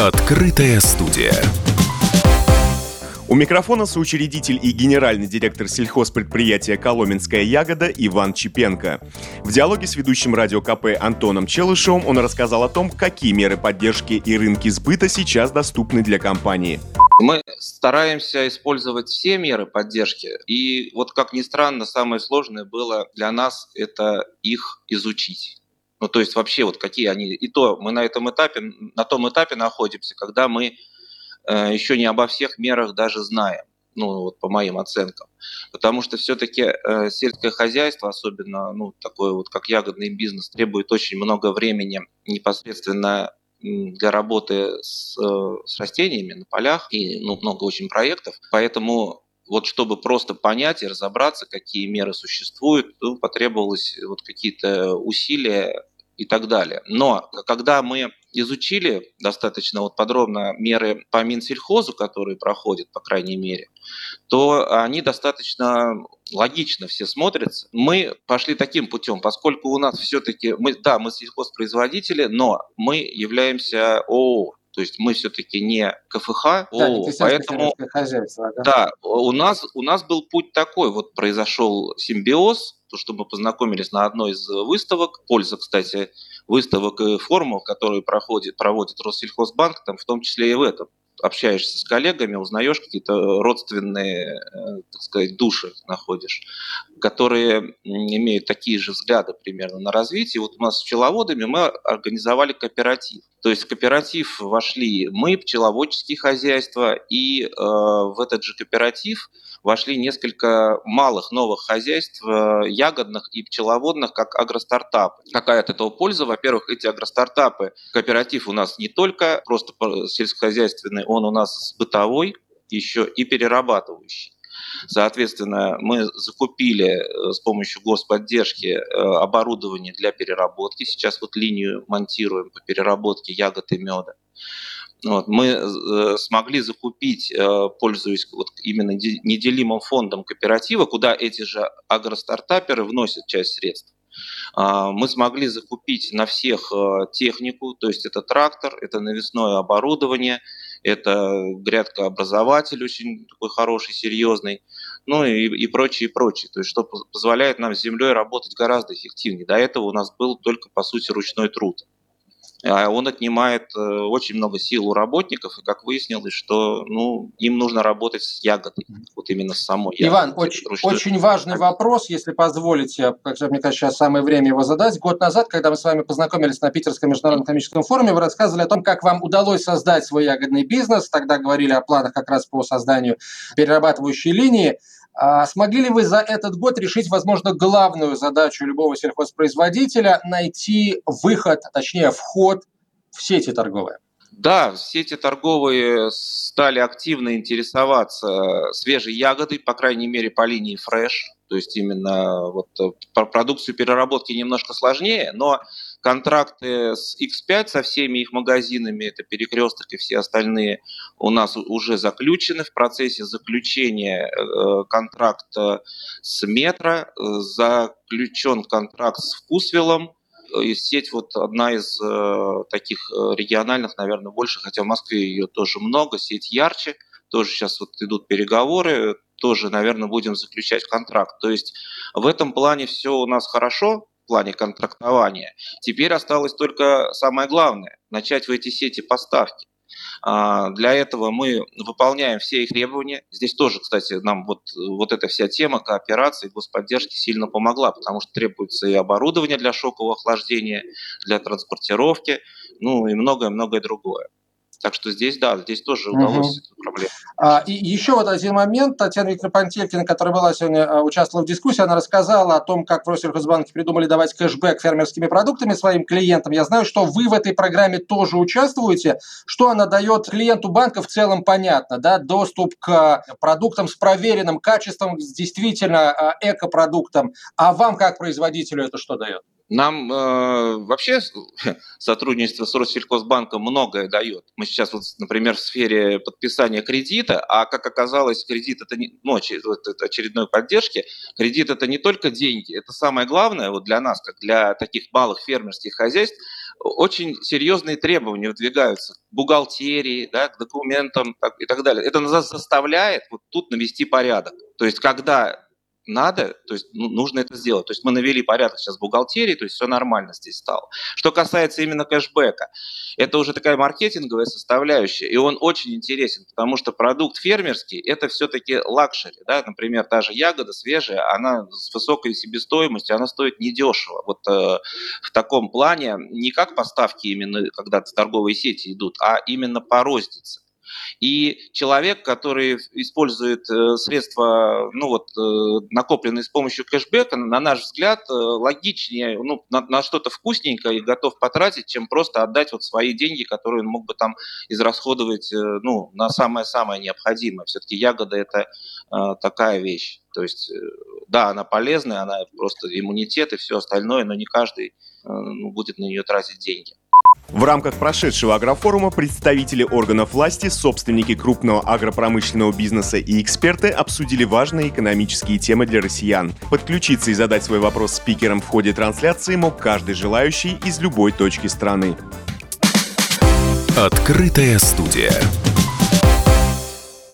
Открытая студия. У микрофона соучредитель и генеральный директор сельхозпредприятия «Коломенская ягода» Иван Чепенко. В диалоге с ведущим радио КП Антоном Челышевым он рассказал о том, какие меры поддержки и рынки сбыта сейчас доступны для компании. Мы стараемся использовать все меры поддержки. И вот как ни странно, самое сложное было для нас это их изучить. Ну, то есть вообще вот какие они... И то мы на этом этапе, на том этапе находимся, когда мы э, еще не обо всех мерах даже знаем ну, вот по моим оценкам. Потому что все-таки э, сельское хозяйство, особенно ну, такое вот как ягодный бизнес, требует очень много времени непосредственно для работы с, э, с растениями на полях и ну, много очень проектов. Поэтому вот чтобы просто понять и разобраться, какие меры существуют, ну, потребовалось вот какие-то усилия и так далее. Но когда мы изучили достаточно вот подробно меры по Минсельхозу, которые проходят, по крайней мере, то они достаточно логично все смотрятся. Мы пошли таким путем, поскольку у нас все-таки, мы, да, мы сельхозпроизводители, но мы являемся ООО, то есть мы все-таки не КФХ, да, ООО, поэтому да. да, у нас у нас был путь такой, вот произошел симбиоз, то, что мы познакомились на одной из выставок. Польза, кстати, выставок и форумов, которые проходит, проводит Россельхозбанк, там в том числе и в этом общаешься с коллегами, узнаешь какие-то родственные, э, так сказать, души находишь, которые имеют такие же взгляды примерно на развитие. Вот у нас с пчеловодами мы организовали кооператив. То есть в кооператив вошли мы, пчеловодческие хозяйства, и э, в этот же кооператив вошли несколько малых новых хозяйств, э, ягодных и пчеловодных, как агростартапы. Какая от этого польза? Во-первых, эти агростартапы, кооператив у нас не только просто сельскохозяйственный, он у нас бытовой, еще и перерабатывающий. Соответственно, мы закупили э, с помощью господдержки э, оборудование для переработки. Сейчас вот линию монтируем по переработке ягод и меда. Вот, мы э, смогли закупить, пользуясь вот именно неделимым фондом кооператива, куда эти же агростартаперы вносят часть средств. А, мы смогли закупить на всех технику, то есть это трактор, это навесное оборудование, это грядкообразователь очень такой хороший, серьезный, ну и, и прочее, и прочее. То есть что позволяет нам с землей работать гораздо эффективнее. До этого у нас был только, по сути, ручной труд. А он отнимает э, очень много сил у работников, и как выяснилось, что ну, им нужно работать с ягодой, вот именно с самой ягодой. Иван, очень, очень важный вопрос, если позволите, как мне кажется, сейчас самое время его задать. Год назад, когда мы с вами познакомились на Питерском международном экономическом форуме, вы рассказывали о том, как вам удалось создать свой ягодный бизнес, тогда говорили о планах как раз по созданию перерабатывающей линии. А смогли ли вы за этот год решить, возможно, главную задачу любого сельхозпроизводителя – найти выход, точнее, вход в сети торговые? Да, сети торговые стали активно интересоваться свежей ягодой, по крайней мере, по линии фреш. То есть именно вот про продукцию переработки немножко сложнее, но контракты с X5 со всеми их магазинами, это перекресток и все остальные, у нас уже заключены. В процессе заключения э, контракта с Метро, э, заключен контракт с Вкусвиллом, и сеть вот одна из э, таких региональных, наверное, больше, хотя в Москве ее тоже много, сеть ярче, тоже сейчас вот идут переговоры, тоже, наверное, будем заключать контракт. То есть в этом плане все у нас хорошо, плане контрактования. Теперь осталось только самое главное – начать в эти сети поставки. А, для этого мы выполняем все их требования. Здесь тоже, кстати, нам вот, вот эта вся тема кооперации, господдержки сильно помогла, потому что требуется и оборудование для шокового охлаждения, для транспортировки, ну и многое-многое другое. Так что здесь, да, здесь тоже удалось угу. эту проблему. А, и еще вот один момент. Татьяна Викторовна Пантелькина, которая была сегодня, а, участвовала в дискуссии, она рассказала о том, как в Россельхозбанке придумали давать кэшбэк фермерскими продуктами своим клиентам. Я знаю, что вы в этой программе тоже участвуете. Что она дает клиенту банка в целом понятно, да, доступ к продуктам с проверенным качеством, с действительно а, экопродуктам. А вам, как производителю, это что дает? Нам э, вообще сотрудничество с Россельхозбанком многое дает. Мы сейчас, вот, например, в сфере подписания кредита, а как оказалось, кредит это не, ну, очередной поддержки, кредит это не только деньги, это самое главное вот для нас, как для таких малых фермерских хозяйств, очень серьезные требования выдвигаются к бухгалтерии, да, к документам так, и так далее. Это нас заставляет вот тут навести порядок. То есть, когда надо, то есть ну, нужно это сделать. То есть мы навели порядок сейчас в бухгалтерии, то есть все нормально здесь стало. Что касается именно кэшбэка, это уже такая маркетинговая составляющая, и он очень интересен, потому что продукт фермерский – это все-таки luxury. Да? Например, та же ягода свежая, она с высокой себестоимостью, она стоит недешево. Вот э, в таком плане не как поставки именно, когда торговые сети идут, а именно по рознице. И человек, который использует э, средства, ну вот, э, накопленные с помощью кэшбэка, на наш взгляд, э, логичнее, ну, на, на что-то вкусненькое и готов потратить, чем просто отдать вот свои деньги, которые он мог бы там израсходовать, ну, на самое-самое необходимое. Все-таки ягода – это такая вещь. То есть, да, она полезная, она просто иммунитет и все остальное, но не каждый ну, будет на нее тратить деньги. В рамках прошедшего агрофорума представители органов власти, собственники крупного агропромышленного бизнеса и эксперты обсудили важные экономические темы для россиян. Подключиться и задать свой вопрос спикерам в ходе трансляции мог каждый желающий из любой точки страны. Открытая студия.